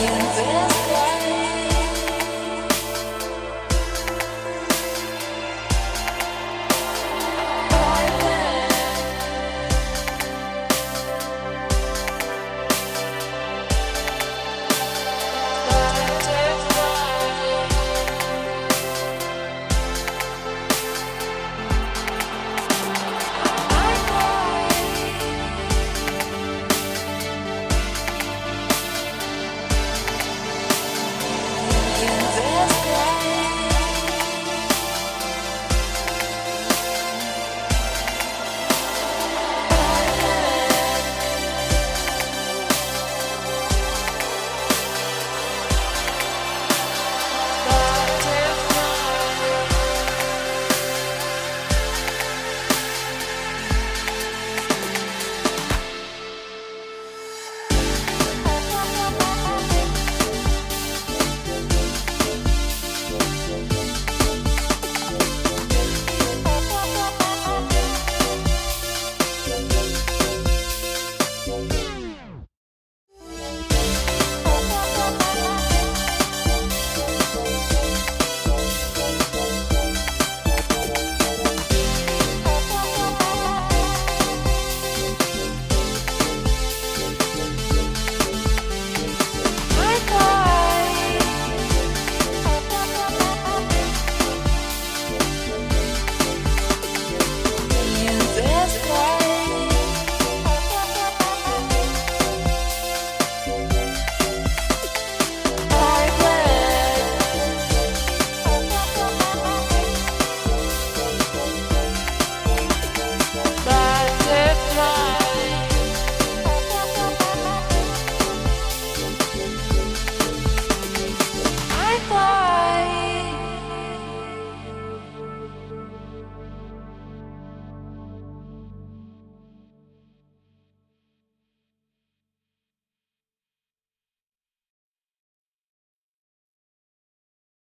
you.